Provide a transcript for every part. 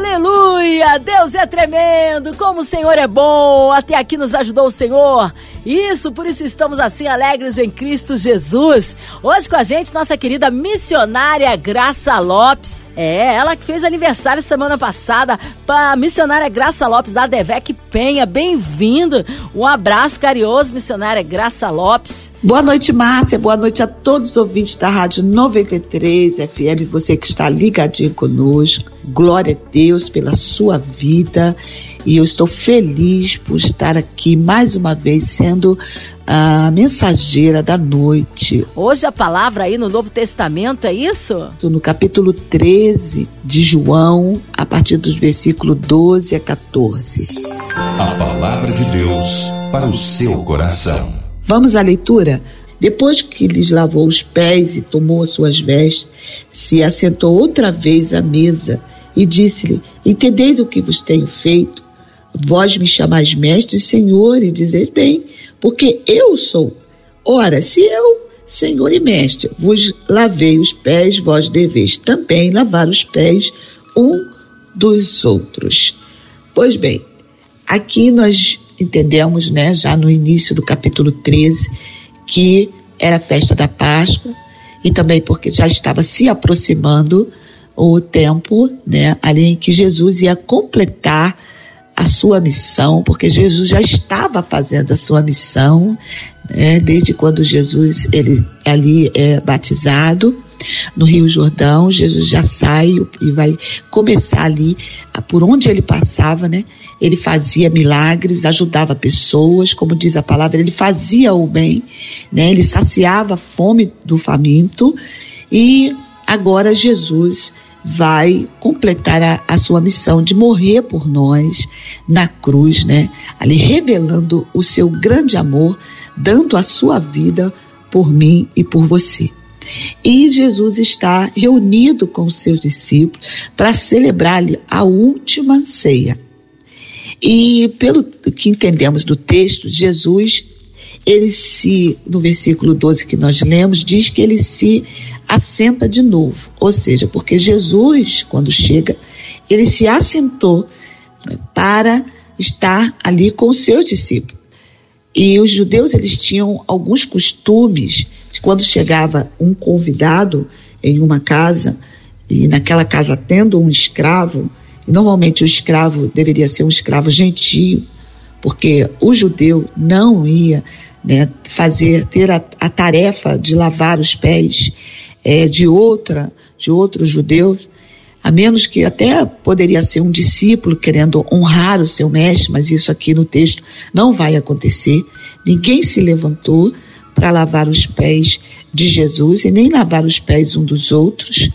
Aleluia! Deus é tremendo! Como o Senhor é bom! Até aqui nos ajudou o Senhor. Isso, por isso estamos assim alegres em Cristo Jesus. Hoje com a gente, nossa querida missionária Graça Lopes. É, ela que fez aniversário semana passada. A missionária Graça Lopes da Devec Penha. Bem-vindo. Um abraço carinhoso, missionária Graça Lopes. Boa noite, Márcia. Boa noite a todos os ouvintes da Rádio 93 FM. Você que está ligadinho conosco. Glória a Deus pela sua vida e eu estou feliz por estar aqui mais uma vez sendo a mensageira da noite. Hoje a palavra aí no Novo Testamento, é isso? No capítulo 13 de João, a partir dos versículos 12 a 14. A palavra de Deus para o seu coração. Vamos à leitura? Depois que lhes lavou os pés e tomou as suas vestes, se assentou outra vez à mesa e disse-lhe: Entendeis o que vos tenho feito? Vós me chamais mestre e senhor e dizeis bem, porque eu sou. Ora, se eu, senhor e mestre, vos lavei os pés, vós deveis também lavar os pés um dos outros. Pois bem, aqui nós entendemos, né, já no início do capítulo 13, que era a festa da Páscoa e também porque já estava se aproximando o tempo, né, ali em que Jesus ia completar a sua missão, porque Jesus já estava fazendo a sua missão, né, desde quando Jesus ele ali é batizado no Rio Jordão, Jesus já sai e vai começar ali por onde ele passava, né? Ele fazia milagres, ajudava pessoas, como diz a palavra, ele fazia o bem, né? Ele saciava a fome do faminto e agora Jesus vai completar a, a, sua missão de morrer por nós na cruz, né? Ali revelando o seu grande amor, dando a sua vida por mim e por você. E Jesus está reunido com os seus discípulos para celebrar-lhe a última ceia. E pelo que entendemos do texto, Jesus ele se, no versículo 12 que nós lemos, diz que ele se assenta de novo. Ou seja, porque Jesus, quando chega, ele se assentou né, para estar ali com seus discípulos. E os judeus, eles tinham alguns costumes, de quando chegava um convidado em uma casa, e naquela casa tendo um escravo, e normalmente o escravo deveria ser um escravo gentio, porque o judeu não ia né, fazer ter a, a, tarefa de lavar os pés é, de outra de outros judeus, a menos que até poderia ser um discípulo querendo honrar o seu mestre, mas isso aqui no texto não vai acontecer. Ninguém se levantou para lavar os pés de Jesus e nem lavar os pés um dos outros.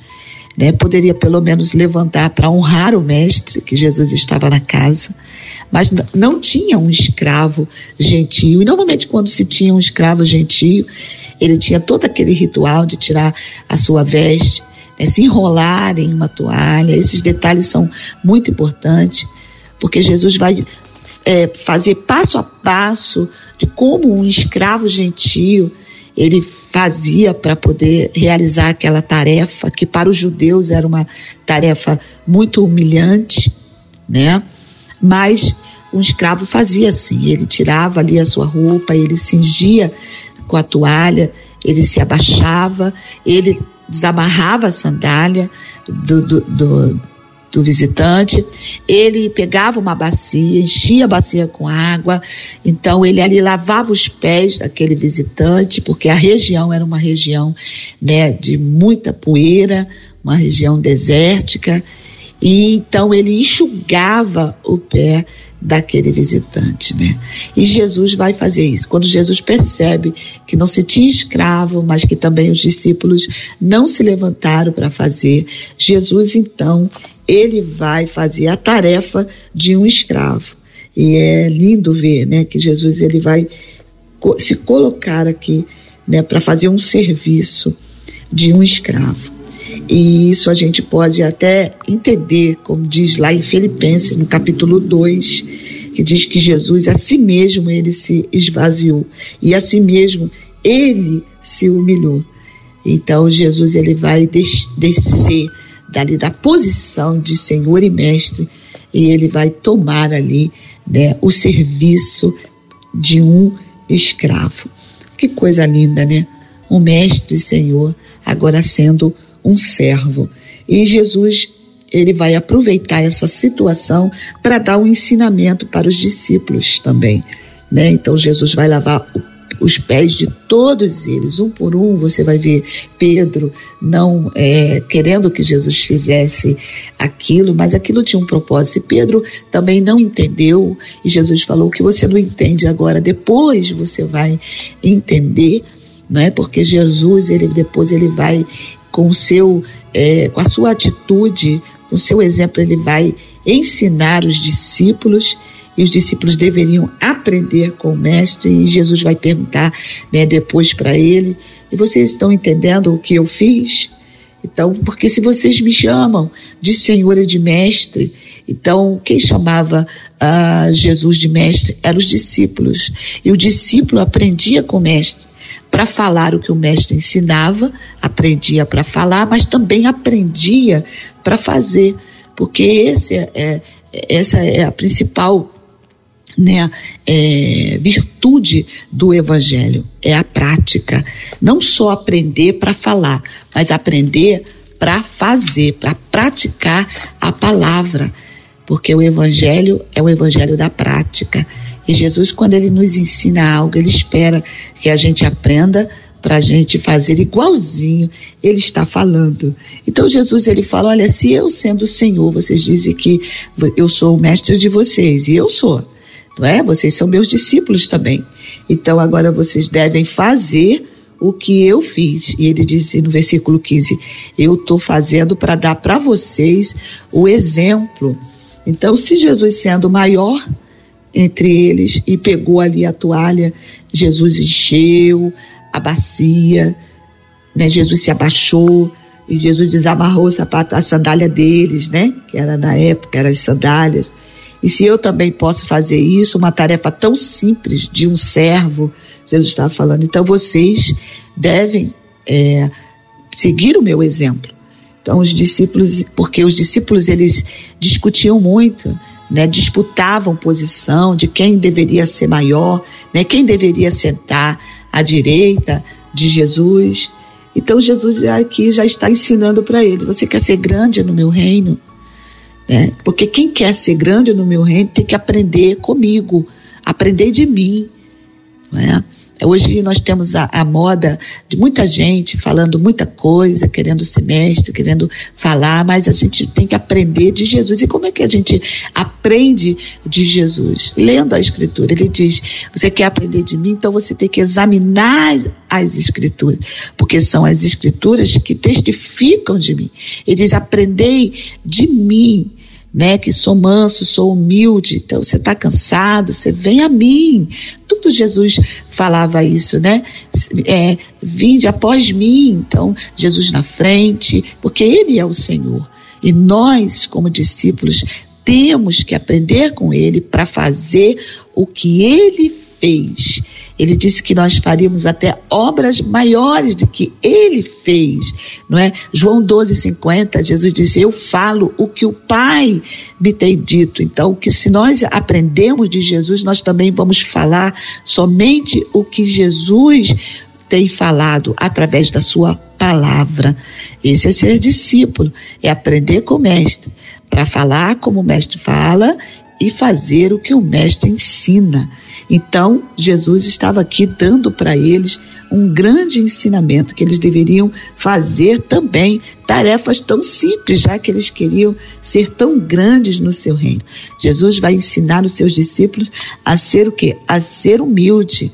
Né? Poderia pelo menos levantar para honrar o mestre, que Jesus estava na casa mas não tinha um escravo gentio. E normalmente, quando se tinha um escravo gentio, ele tinha todo aquele ritual de tirar a sua veste, né, se enrolar em uma toalha. Esses detalhes são muito importantes, porque Jesus vai é, fazer passo a passo de como um escravo gentio ele fazia para poder realizar aquela tarefa que para os judeus era uma tarefa muito humilhante, né? Mas um escravo fazia assim, ele tirava ali a sua roupa, ele cingia com a toalha, ele se abaixava, ele desamarrava a sandália do, do, do, do visitante, ele pegava uma bacia, enchia a bacia com água, então ele ali lavava os pés daquele visitante, porque a região era uma região né, de muita poeira, uma região desértica, e então ele enxugava o pé daquele visitante, né? E Jesus vai fazer isso. Quando Jesus percebe que não se tinha escravo, mas que também os discípulos não se levantaram para fazer, Jesus então ele vai fazer a tarefa de um escravo. E é lindo ver, né, que Jesus ele vai se colocar aqui, né, para fazer um serviço de um escravo. E isso a gente pode até entender, como diz lá em Filipenses, no capítulo 2, que diz que Jesus a si mesmo ele se esvaziou e a si mesmo ele se humilhou. Então Jesus ele vai des descer dali da posição de Senhor e Mestre e ele vai tomar ali né, o serviço de um escravo. Que coisa linda, né? Um mestre Senhor agora sendo um servo. E Jesus ele vai aproveitar essa situação para dar um ensinamento para os discípulos também, né? Então Jesus vai lavar os pés de todos eles, um por um. Você vai ver Pedro não é, querendo que Jesus fizesse aquilo, mas aquilo tinha um propósito. E Pedro também não entendeu, e Jesus falou que você não entende agora, depois você vai entender, não é? Porque Jesus, ele depois ele vai com o seu, é, com a sua atitude, com o seu exemplo, ele vai ensinar os discípulos e os discípulos deveriam aprender com o mestre e Jesus vai perguntar né, depois para ele e vocês estão entendendo o que eu fiz? Então, porque se vocês me chamam de Senhor e de Mestre, então quem chamava uh, Jesus de Mestre eram os discípulos. E o discípulo aprendia com o Mestre para falar o que o Mestre ensinava, aprendia para falar, mas também aprendia para fazer, porque esse é, é, essa é a principal né, é, virtude do evangelho é a prática. Não só aprender para falar, mas aprender para fazer, para praticar a palavra. Porque o evangelho é o evangelho da prática. E Jesus, quando ele nos ensina algo, ele espera que a gente aprenda para a gente fazer igualzinho ele está falando. Então Jesus ele fala: olha, se eu sendo o Senhor, vocês dizem que eu sou o mestre de vocês, e eu sou não é? Vocês são meus discípulos também. Então agora vocês devem fazer o que eu fiz. E ele disse no versículo 15: Eu estou fazendo para dar para vocês o exemplo. Então, se Jesus sendo maior entre eles e pegou ali a toalha, Jesus encheu a bacia, né? Jesus se abaixou e Jesus desamarrou o sapato, a sandália deles, né? Que era na época, eram as sandálias. E se eu também posso fazer isso, uma tarefa tão simples de um servo, Jesus estava falando, então vocês devem é, seguir o meu exemplo. Então os discípulos, porque os discípulos eles discutiam muito, né, disputavam posição de quem deveria ser maior, né, quem deveria sentar à direita de Jesus. Então Jesus aqui já está ensinando para ele: você quer ser grande no meu reino? Né? Porque quem quer ser grande no meu reino tem que aprender comigo, aprender de mim. Não é? Hoje nós temos a, a, moda de muita gente falando muita coisa, querendo ser mestre, querendo falar, mas a gente tem que aprender de Jesus. E como é que a gente aprende de Jesus? Lendo a Escritura. Ele diz: Você quer aprender de mim? Então você tem que examinar as, as Escrituras, porque são as Escrituras que testificam de mim. Ele diz: Aprendei de mim né? Que sou manso, sou humilde. Então você está cansado, você vem a mim. Tudo Jesus falava isso, né? É, vinde após mim. Então Jesus na frente, porque Ele é o Senhor. E nós, como discípulos, temos que aprender com Ele para fazer o que Ele fez. Ele disse que nós faríamos até obras maiores do que ele fez, não é? João 12:50, Jesus disse: "Eu falo o que o Pai me tem dito". Então, que se nós aprendemos de Jesus, nós também vamos falar somente o que Jesus tem falado através da sua palavra. Esse é ser discípulo, é aprender com o mestre, para falar como o mestre fala e fazer o que o mestre ensina. Então, Jesus estava aqui dando para eles um grande ensinamento que eles deveriam fazer também tarefas tão simples, já que eles queriam ser tão grandes no seu reino. Jesus vai ensinar os seus discípulos a ser o quê? A ser humilde,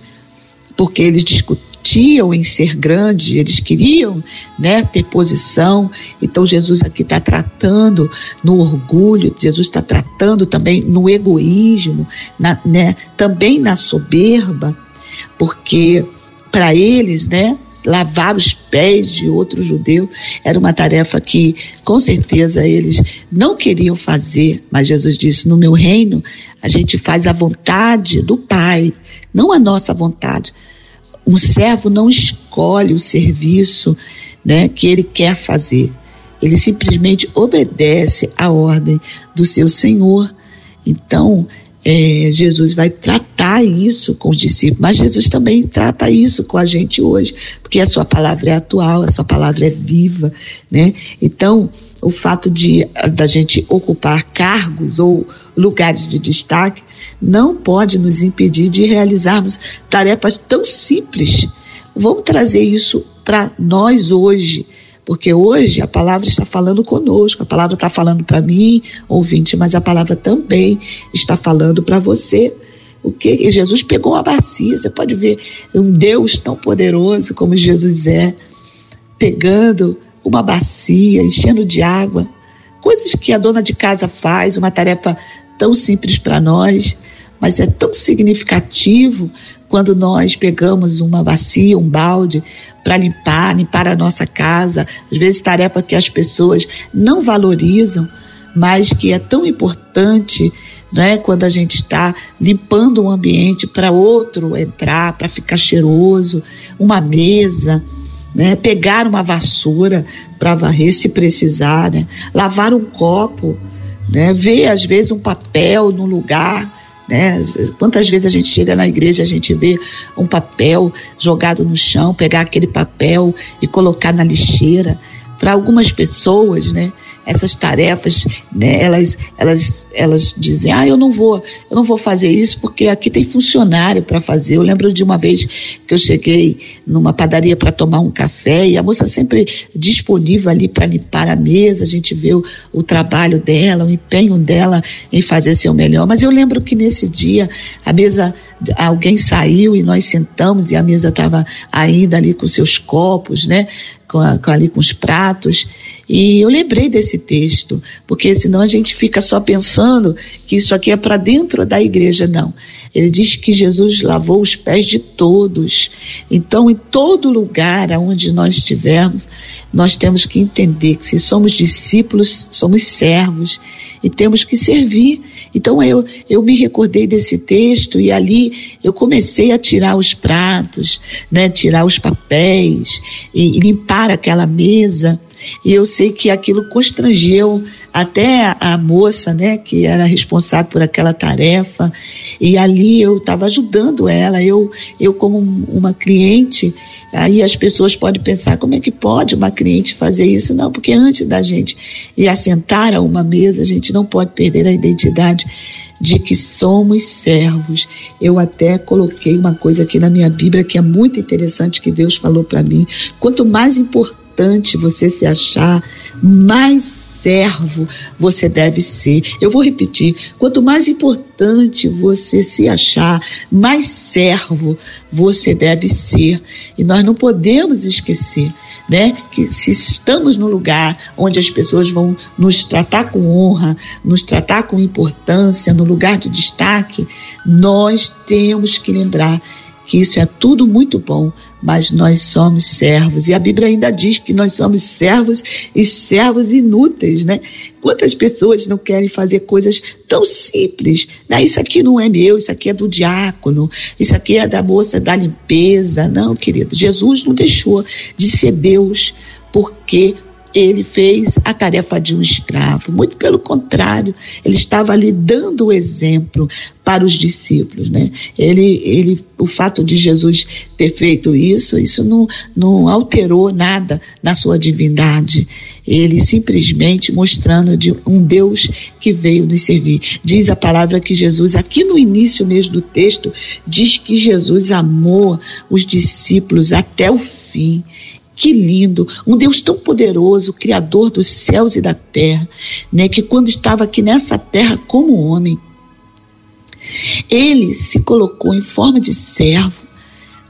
porque eles discutiram insistiam em ser grande, eles queriam né, ter posição. Então Jesus aqui está tratando no orgulho, Jesus está tratando também no egoísmo, na, né, também na soberba, porque para eles, né, lavar os pés de outro judeu era uma tarefa que, com certeza, eles não queriam fazer. Mas Jesus disse: No meu reino, a gente faz a vontade do Pai, não a nossa vontade. Um servo não escolhe o serviço né, que ele quer fazer. Ele simplesmente obedece à ordem do seu Senhor. Então, é, Jesus vai tratar isso com os discípulos, mas Jesus também trata isso com a gente hoje, porque a sua palavra é atual, a sua palavra é viva, né? Então, o fato de da gente ocupar cargos ou lugares de destaque não pode nos impedir de realizarmos tarefas tão simples. Vamos trazer isso para nós hoje. Porque hoje a palavra está falando conosco, a palavra está falando para mim, ouvinte, mas a palavra também está falando para você. O que Jesus pegou uma bacia, você pode ver um Deus tão poderoso como Jesus é, pegando uma bacia, enchendo de água, coisas que a dona de casa faz, uma tarefa tão simples para nós, mas é tão significativo quando nós pegamos uma bacia, um balde para limpar, limpar a nossa casa, às vezes tarefa que as pessoas não valorizam, mas que é tão importante, né, quando a gente está limpando um ambiente para outro entrar, para ficar cheiroso, uma mesa, né, pegar uma vassoura para varrer se precisar, né, lavar um copo, né, ver às vezes um papel no lugar né? Quantas vezes a gente chega na igreja, a gente vê um papel jogado no chão, pegar aquele papel e colocar na lixeira. Para algumas pessoas, né, essas tarefas, né, elas, elas, elas dizem, ah, eu não vou, eu não vou fazer isso porque aqui tem funcionário para fazer. Eu lembro de uma vez que eu cheguei numa padaria para tomar um café e a moça sempre disponível ali para limpar a mesa, a gente vê o, o trabalho dela, o empenho dela em fazer seu melhor. Mas eu lembro que nesse dia a mesa, alguém saiu e nós sentamos e a mesa estava ainda ali com seus copos, né? Com, a, com ali com os pratos e eu lembrei desse texto, porque senão a gente fica só pensando que isso aqui é para dentro da igreja. Não. Ele diz que Jesus lavou os pés de todos. Então, em todo lugar aonde nós estivermos, nós temos que entender que se somos discípulos, somos servos e temos que servir. Então eu, eu me recordei desse texto e ali eu comecei a tirar os pratos, né, tirar os papéis e, e limpar aquela mesa. E eu sei que aquilo constrangeu até a moça, né, que era responsável por aquela tarefa. E ali eu estava ajudando ela, eu, eu como uma cliente, aí as pessoas podem pensar, como é que pode uma cliente fazer isso? Não, porque antes da gente ir assentar a uma mesa, a gente não pode perder a identidade de que somos servos. Eu até coloquei uma coisa aqui na minha Bíblia que é muito interessante que Deus falou para mim. Quanto mais importante você se achar, mais servo você deve ser. Eu vou repetir: quanto mais importante você se achar, mais servo você deve ser. E nós não podemos esquecer, né, que se estamos no lugar onde as pessoas vão nos tratar com honra, nos tratar com importância, no lugar de destaque, nós temos que lembrar que isso é tudo muito bom, mas nós somos servos. E a Bíblia ainda diz que nós somos servos e servos inúteis, né? Quantas pessoas não querem fazer coisas tão simples? Né? Isso aqui não é meu, isso aqui é do diácono, isso aqui é da moça da limpeza. Não, querido, Jesus não deixou de ser Deus porque ele fez a tarefa de um escravo. Muito pelo contrário, ele estava ali dando o exemplo para os discípulos, né? Ele, ele, o fato de Jesus ter feito isso, isso não, não alterou nada na sua divindade. Ele simplesmente mostrando de um Deus que veio nos servir. Diz a palavra que Jesus, aqui no início mesmo do texto, diz que Jesus amou os discípulos até o fim. Que lindo! Um Deus tão poderoso, Criador dos céus e da terra, né? Que quando estava aqui nessa terra como homem, ele se colocou em forma de servo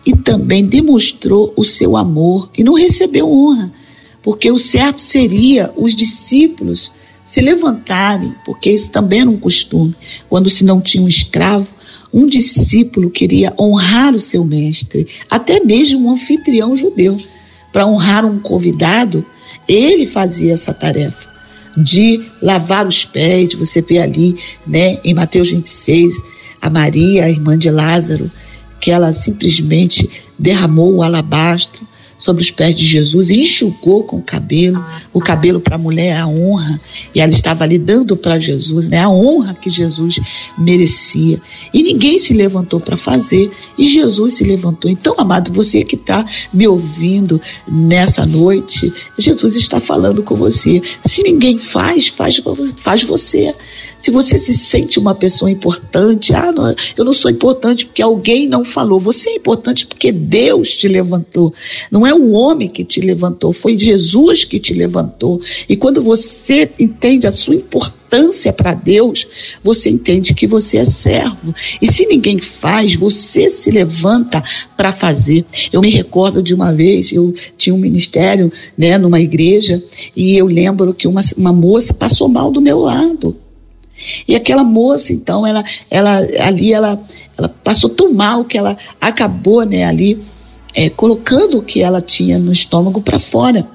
e também demonstrou o seu amor e não recebeu honra, porque o certo seria os discípulos se levantarem, porque isso também era um costume. Quando se não tinha um escravo, um discípulo queria honrar o seu mestre, até mesmo um anfitrião judeu, para honrar um convidado, ele fazia essa tarefa de lavar os pés. Você vê ali, né, em Mateus 26, a Maria, a irmã de Lázaro, que ela simplesmente derramou o alabastro sobre os pés de Jesus enxugou com o cabelo. O cabelo para a mulher é a honra. E ela estava ali dando para Jesus né, a honra que Jesus merecia. E ninguém se levantou para fazer. E Jesus se levantou. Então, amado, você que está me ouvindo nessa noite, Jesus está falando com você. Se ninguém faz, faz, faz você. Se você se sente uma pessoa importante, ah, não, eu não sou importante porque alguém não falou. Você é importante porque Deus te levantou. Não é é o homem que te levantou, foi Jesus que te levantou. E quando você entende a sua importância para Deus, você entende que você é servo. E se ninguém faz, você se levanta para fazer. Eu me recordo de uma vez, eu tinha um ministério né, numa igreja, e eu lembro que uma, uma moça passou mal do meu lado. E aquela moça, então, ela, ela ali, ela, ela passou tão mal que ela acabou, né, ali é, colocando o que ela tinha no estômago para fora.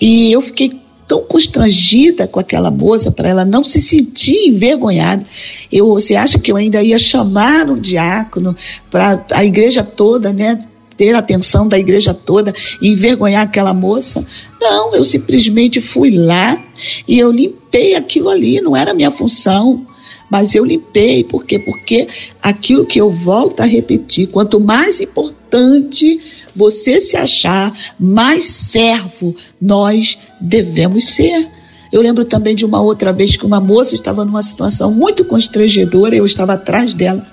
E eu fiquei tão constrangida com aquela moça para ela não se sentir envergonhada. Eu, você acha que eu ainda ia chamar um diácono para a igreja toda, né? Ter a atenção da igreja toda e envergonhar aquela moça? Não, eu simplesmente fui lá e eu limpei aquilo ali, não era minha função mas eu limpei, por quê? Porque aquilo que eu volto a repetir, quanto mais importante você se achar, mais servo nós devemos ser. Eu lembro também de uma outra vez que uma moça estava numa situação muito constrangedora, eu estava atrás dela.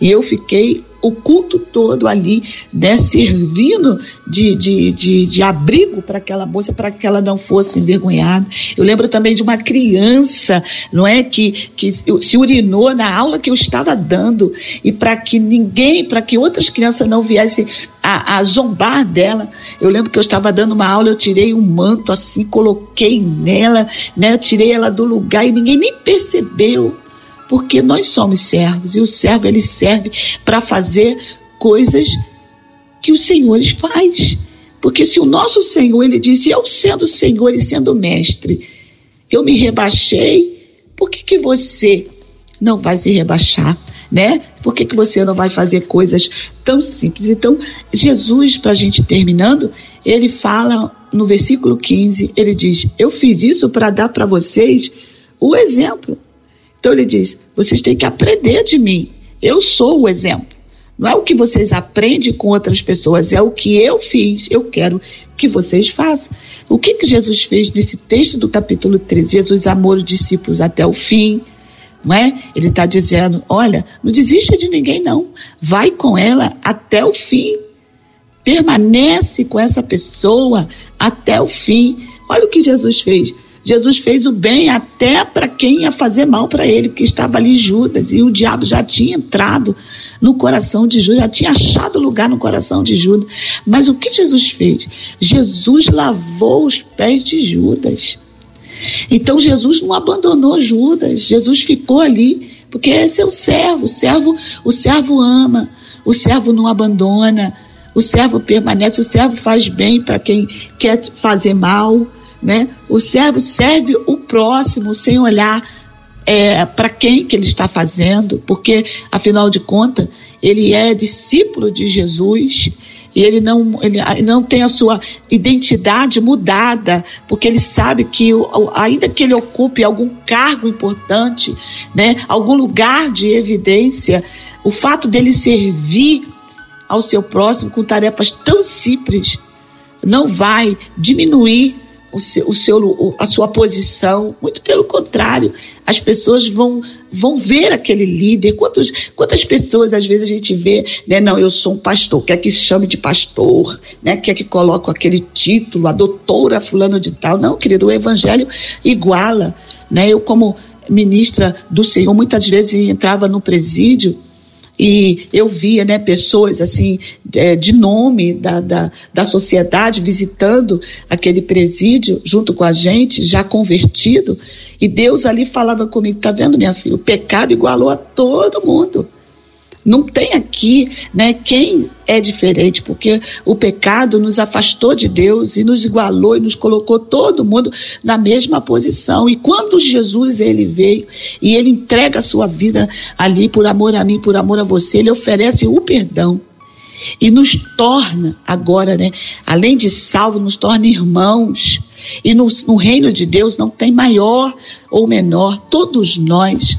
E eu fiquei o culto todo ali, né, servindo de, de, de, de abrigo para aquela moça, para que ela não fosse envergonhada. Eu lembro também de uma criança, não é, que, que se urinou na aula que eu estava dando, e para que ninguém, para que outras crianças não viessem a, a zombar dela. Eu lembro que eu estava dando uma aula, eu tirei um manto assim, coloquei nela, né, tirei ela do lugar e ninguém nem percebeu porque nós somos servos e o servo ele serve para fazer coisas que os senhores faz. Porque se o nosso Senhor ele disse, eu sendo Senhor e sendo mestre, eu me rebaixei, por que, que você não vai se rebaixar? Né? Por que, que você não vai fazer coisas tão simples? Então, Jesus, para a gente terminando, ele fala no versículo 15: ele diz, Eu fiz isso para dar para vocês o exemplo. Então ele diz: vocês têm que aprender de mim. Eu sou o exemplo. Não é o que vocês aprendem com outras pessoas, é o que eu fiz. Eu quero que vocês façam. O que, que Jesus fez nesse texto do capítulo 13? Jesus amou os discípulos até o fim. Não é? Ele está dizendo: olha, não desista de ninguém, não. Vai com ela até o fim. Permanece com essa pessoa até o fim. Olha o que Jesus fez. Jesus fez o bem até para quem ia fazer mal para ele, porque estava ali Judas e o diabo já tinha entrado no coração de Judas, já tinha achado lugar no coração de Judas. Mas o que Jesus fez? Jesus lavou os pés de Judas. Então Jesus não abandonou Judas, Jesus ficou ali, porque esse é o servo, o servo, o servo ama, o servo não abandona, o servo permanece, o servo faz bem para quem quer fazer mal né? O servo serve o próximo sem olhar é, para quem que ele está fazendo, porque afinal de contas ele é discípulo de Jesus e ele não, ele não tem a sua identidade mudada, porque ele sabe que ainda que ele ocupe algum cargo importante, né, algum lugar de evidência, o fato dele servir ao seu próximo com tarefas tão simples não vai diminuir o seu, o seu, a sua posição. Muito pelo contrário, as pessoas vão, vão ver aquele líder. Quantos, quantas pessoas às vezes a gente vê, né? Não, eu sou um pastor, quer que se chame de pastor, né? Quer que coloque aquele título, a doutora fulano de tal. Não, querido, o evangelho iguala, né? Eu como ministra do Senhor, muitas vezes entrava no presídio e eu via né, pessoas assim é, de nome da, da, da sociedade visitando aquele presídio junto com a gente, já convertido, e Deus ali falava comigo, tá vendo minha filha, o pecado igualou a todo mundo. Não tem aqui, né, quem é diferente, porque o pecado nos afastou de Deus e nos igualou e nos colocou todo mundo na mesma posição. E quando Jesus ele veio e ele entrega a sua vida ali por amor a mim, por amor a você, ele oferece o perdão e nos torna agora, né, além de salvo, nos torna irmãos. E no, no reino de Deus não tem maior ou menor, todos nós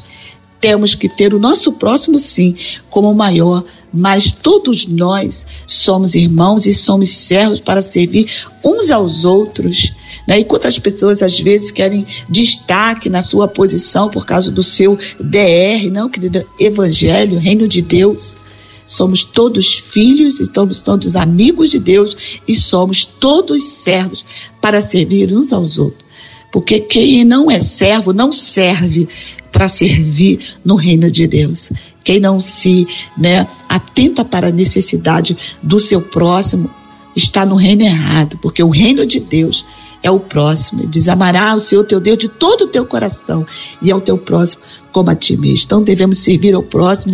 temos que ter o nosso próximo, sim, como maior, mas todos nós somos irmãos e somos servos para servir uns aos outros. Né? Enquanto as pessoas às vezes querem destaque na sua posição por causa do seu DR, não, querido, evangelho, reino de Deus. Somos todos filhos, somos todos amigos de Deus e somos todos servos para servir uns aos outros. Porque quem não é servo não serve para servir no reino de Deus. Quem não se né, atenta para a necessidade do seu próximo está no reino errado, porque o reino de Deus é o próximo. Diz: amará o Senhor teu Deus de todo o teu coração e ao teu próximo como a ti mesmo. Então devemos servir ao próximo,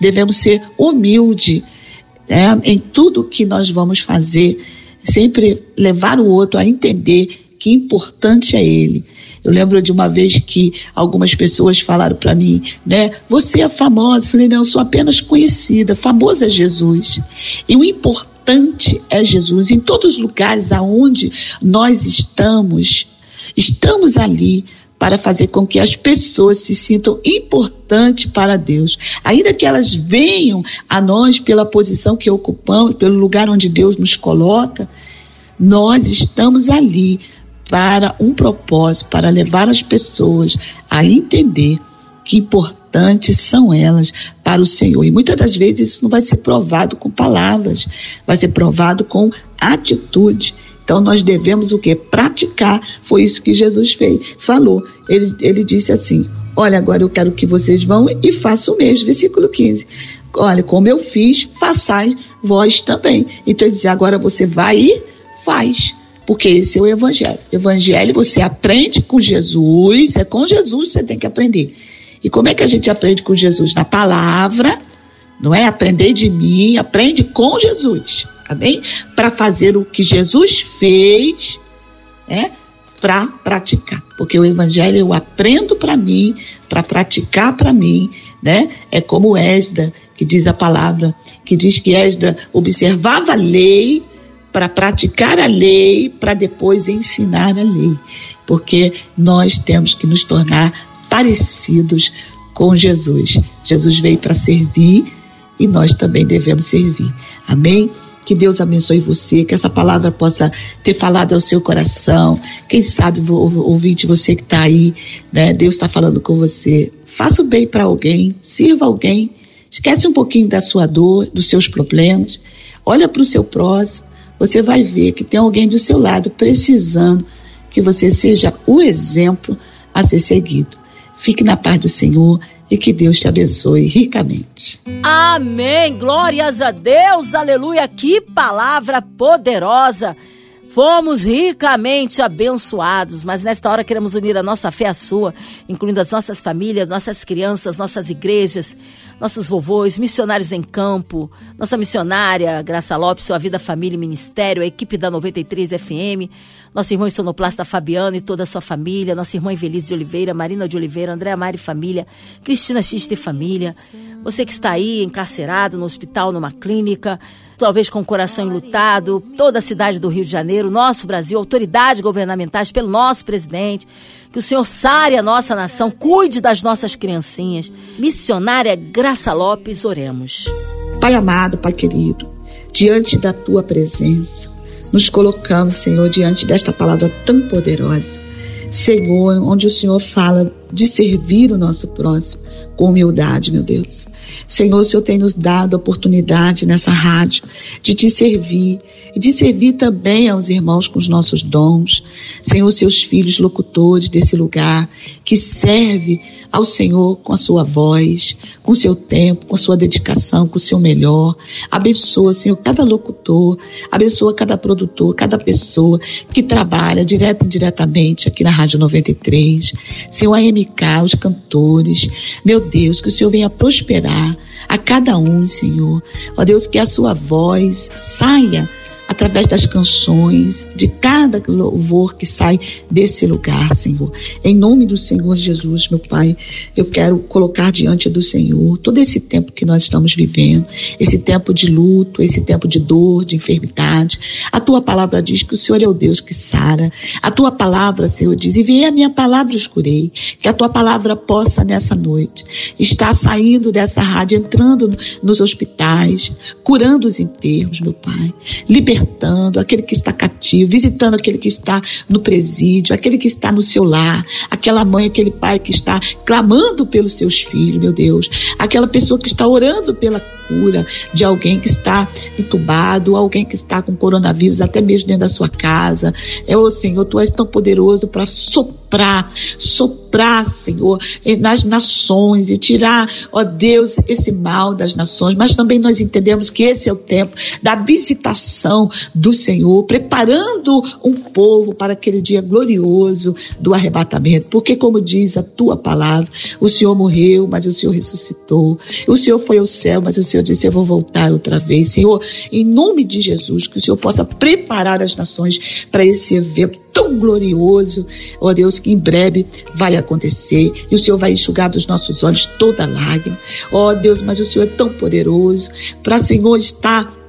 devemos ser humilde né, em tudo que nós vamos fazer, sempre levar o outro a entender que importante é ele. Eu lembro de uma vez que algumas pessoas falaram para mim, né? Você é famosa. Eu falei, não, eu sou apenas conhecida. Famoso é Jesus. E o importante é Jesus. Em todos os lugares aonde nós estamos, estamos ali para fazer com que as pessoas se sintam importantes para Deus. Ainda que elas venham a nós pela posição que ocupamos, pelo lugar onde Deus nos coloca, nós estamos ali para um propósito, para levar as pessoas a entender que importantes são elas para o Senhor. E muitas das vezes isso não vai ser provado com palavras, vai ser provado com atitude. Então nós devemos o que? Praticar. Foi isso que Jesus fez. Falou. Ele, ele disse assim: Olha, agora eu quero que vocês vão e façam o mesmo. Versículo 15. Olha, como eu fiz, façais vós também. Então ele diz: agora você vai e faz. Porque esse é o evangelho. Evangelho você aprende com Jesus, é com Jesus que você tem que aprender. E como é que a gente aprende com Jesus? Na palavra, não é? Aprender de mim, aprende com Jesus. Amém? Para fazer o que Jesus fez, né? Para praticar. Porque o evangelho eu aprendo para mim, para praticar para mim, né? É como Esdra, que diz a palavra, que diz que Esdra observava a lei para praticar a lei, para depois ensinar a lei. Porque nós temos que nos tornar parecidos com Jesus. Jesus veio para servir e nós também devemos servir. Amém? Que Deus abençoe você, que essa palavra possa ter falado ao seu coração. Quem sabe, ouvinte, você que está aí, né? Deus está falando com você. Faça o bem para alguém, sirva alguém. Esquece um pouquinho da sua dor, dos seus problemas. Olha para o seu próximo você vai ver que tem alguém do seu lado precisando que você seja o exemplo a ser seguido. Fique na paz do Senhor e que Deus te abençoe ricamente. Amém. Glórias a Deus. Aleluia. Que palavra poderosa. Fomos ricamente abençoados, mas nesta hora queremos unir a nossa fé à sua, incluindo as nossas famílias, nossas crianças, nossas igrejas, nossos vovôs, missionários em campo, nossa missionária Graça Lopes, sua vida, família e ministério, a equipe da 93 FM, nosso irmão sonoplasta Fabiano e toda a sua família, nossa irmã Evelise de Oliveira, Marina de Oliveira, André Mari família, Cristina Xista e família, você que está aí encarcerado no hospital, numa clínica, talvez com o coração enlutado, toda a cidade do Rio de Janeiro, nosso Brasil, autoridades governamentais, pelo nosso presidente, que o Senhor sare a nossa nação, cuide das nossas criancinhas. Missionária Graça Lopes, oremos. Pai amado, Pai querido, diante da tua presença, nos colocamos, Senhor, diante desta palavra tão poderosa. Senhor, onde o Senhor fala de servir o nosso próximo com humildade, meu Deus. Senhor, o Senhor tem nos dado a oportunidade nessa rádio de te servir e de servir também aos irmãos com os nossos dons. Senhor, seus filhos locutores desse lugar, que serve ao Senhor com a sua voz, com seu tempo, com sua dedicação, com o seu melhor. Abençoa, Senhor, cada locutor, abençoa cada produtor, cada pessoa que trabalha direto e indiretamente aqui na Rádio 93. Senhor, a M Maricá, os cantores. Meu Deus, que o Senhor venha prosperar a cada um, Senhor. Ó Deus, que a sua voz saia através das canções, de cada louvor que sai desse lugar, Senhor. Em nome do Senhor Jesus, meu Pai, eu quero colocar diante do Senhor todo esse tempo que nós estamos vivendo, esse tempo de luto, esse tempo de dor, de enfermidade. A tua palavra diz que o Senhor é o Deus que sara. A tua palavra, Senhor, diz: e vem a minha palavra escurei. Que a tua palavra possa nessa noite estar saindo dessa rádio, entrando nos hospitais, curando os enfermos, meu Pai, libertando libertando aquele que está cativo, visitando aquele que está no presídio, aquele que está no seu lar, aquela mãe, aquele pai que está clamando pelos seus filhos, meu Deus, aquela pessoa que está orando pela cura de alguém que está entubado, alguém que está com coronavírus, até mesmo dentro da sua casa. É, o Senhor, tu és tão poderoso para soprar, soprar, Senhor, nas nações e tirar, ó Deus, esse mal das nações. Mas também nós entendemos que esse é o tempo da visitação do Senhor, preparando um povo para aquele dia glorioso do arrebatamento. Porque, como diz a tua palavra, o Senhor morreu, mas o Senhor ressuscitou. O Senhor foi ao céu, mas o Senhor disse: Eu vou voltar outra vez. Senhor, em nome de Jesus, que o Senhor possa preparar as nações para esse evento tão glorioso, ó Deus, que em breve vai acontecer e o Senhor vai enxugar dos nossos olhos toda lágrima. Ó Deus, mas o Senhor é tão poderoso para, Senhor, estar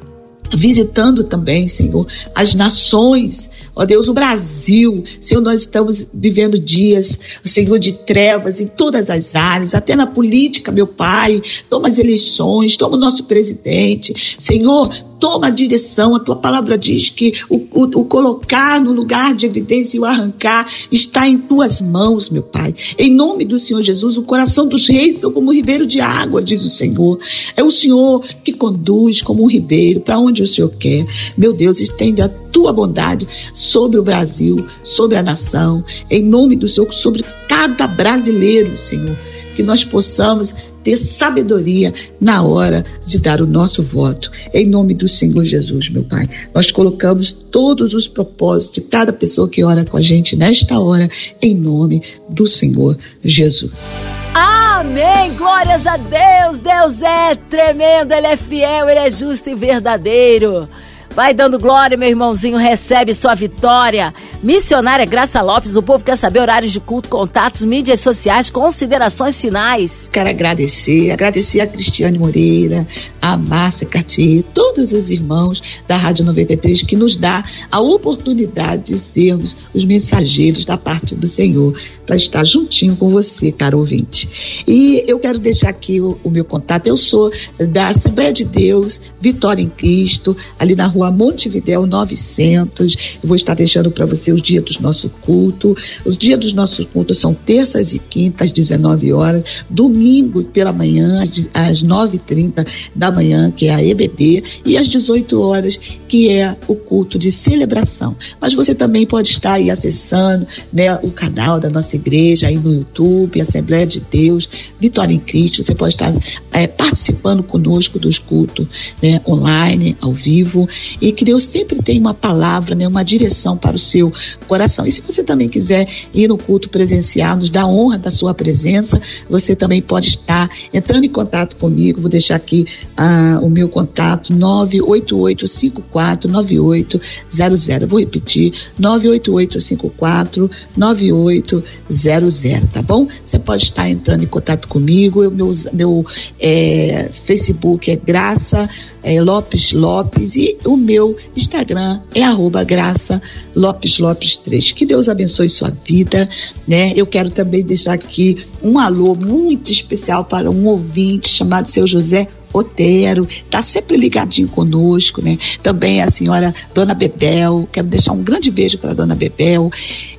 visitando também, Senhor, as nações, ó Deus, o Brasil. Senhor, nós estamos vivendo dias, Senhor, de trevas em todas as áreas, até na política, meu Pai. Toma as eleições, toma o nosso presidente. Senhor, toma a direção. A tua palavra diz que o, o, o, colocar no lugar de evidência e o arrancar está em tuas mãos, meu Pai. Em nome do Senhor Jesus, o coração dos reis são como um ribeiro de água, diz o Senhor. É o Senhor que conduz como um ribeiro para onde o Senhor quer. Meu Deus, estende a tua bondade sobre o Brasil, sobre a nação, em nome do Senhor, sobre cada brasileiro, Senhor. Que nós possamos ter sabedoria na hora de dar o nosso voto. Em nome do Senhor Jesus, meu Pai. Nós colocamos todos os propósitos de cada pessoa que ora com a gente nesta hora, em nome do Senhor Jesus. Amém! Glórias a Deus! Deus é tremendo, Ele é fiel, Ele é justo e verdadeiro. Vai dando glória, meu irmãozinho, recebe sua vitória. Missionária Graça Lopes, o povo quer saber horários de culto, contatos, mídias sociais, considerações finais. Quero agradecer, agradecer a Cristiane Moreira, a Márcia Cartier, todos os irmãos da Rádio 93 que nos dá a oportunidade de sermos os mensageiros da parte do Senhor para estar juntinho com você, caro ouvinte. E eu quero deixar aqui o, o meu contato. Eu sou da Assembleia de Deus, Vitória em Cristo, ali na rua rua Montevidéu 900. Eu vou estar deixando para você os dias do nosso culto. Os dias dos nossos cultos são terças e quintas, às 19 horas, domingo pela manhã, às 9h30 da manhã, que é a EBD, e às 18 horas, que é o culto de celebração. Mas você também pode estar aí acessando né, o canal da nossa igreja aí no YouTube, Assembleia de Deus, Vitória em Cristo. Você pode estar é, participando conosco dos cultos né, online, ao vivo e que Deus sempre tem uma palavra, né, uma direção para o seu coração. E se você também quiser ir no culto presencial, nos dar honra da sua presença, você também pode estar entrando em contato comigo. Vou deixar aqui ah, o meu contato: 988549800. Vou repetir: 988549800, tá bom? Você pode estar entrando em contato comigo. O meu, meu é, Facebook é Graça é, Lopes Lopes e o meu Instagram é arroba Graça Lopes Lopes 3. Que Deus abençoe sua vida, né? Eu quero também deixar aqui um alô muito especial para um ouvinte chamado seu José Otero, está sempre ligadinho conosco, né? Também a senhora Dona Bebel, quero deixar um grande beijo para Dona Bebel,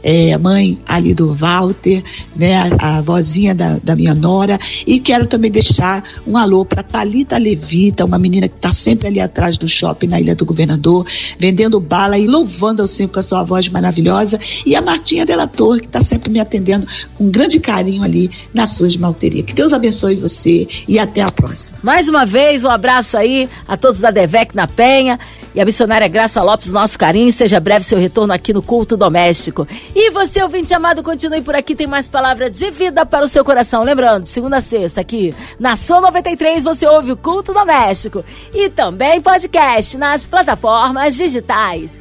é, mãe ali do Walter, né? A, a vozinha da, da, minha nora, e quero também deixar um alô para Talita Levita, uma menina que está sempre ali atrás do shopping na Ilha do Governador, vendendo bala e louvando ao Senhor com a sua voz maravilhosa, e a Martinha Della Torre, que está sempre me atendendo com grande carinho ali na sua esmalteria. Que Deus abençoe você e até a próxima. Mais uma vez, um abraço aí a todos da Devec na Penha. e a missionária Graça Lopes, nosso carinho. Seja breve seu retorno aqui no culto doméstico. E você, ouvinte amado, continue por aqui, tem mais palavra de vida para o seu coração. Lembrando, segunda a sexta aqui na Som 93 você ouve o culto doméstico e também podcast nas plataformas digitais.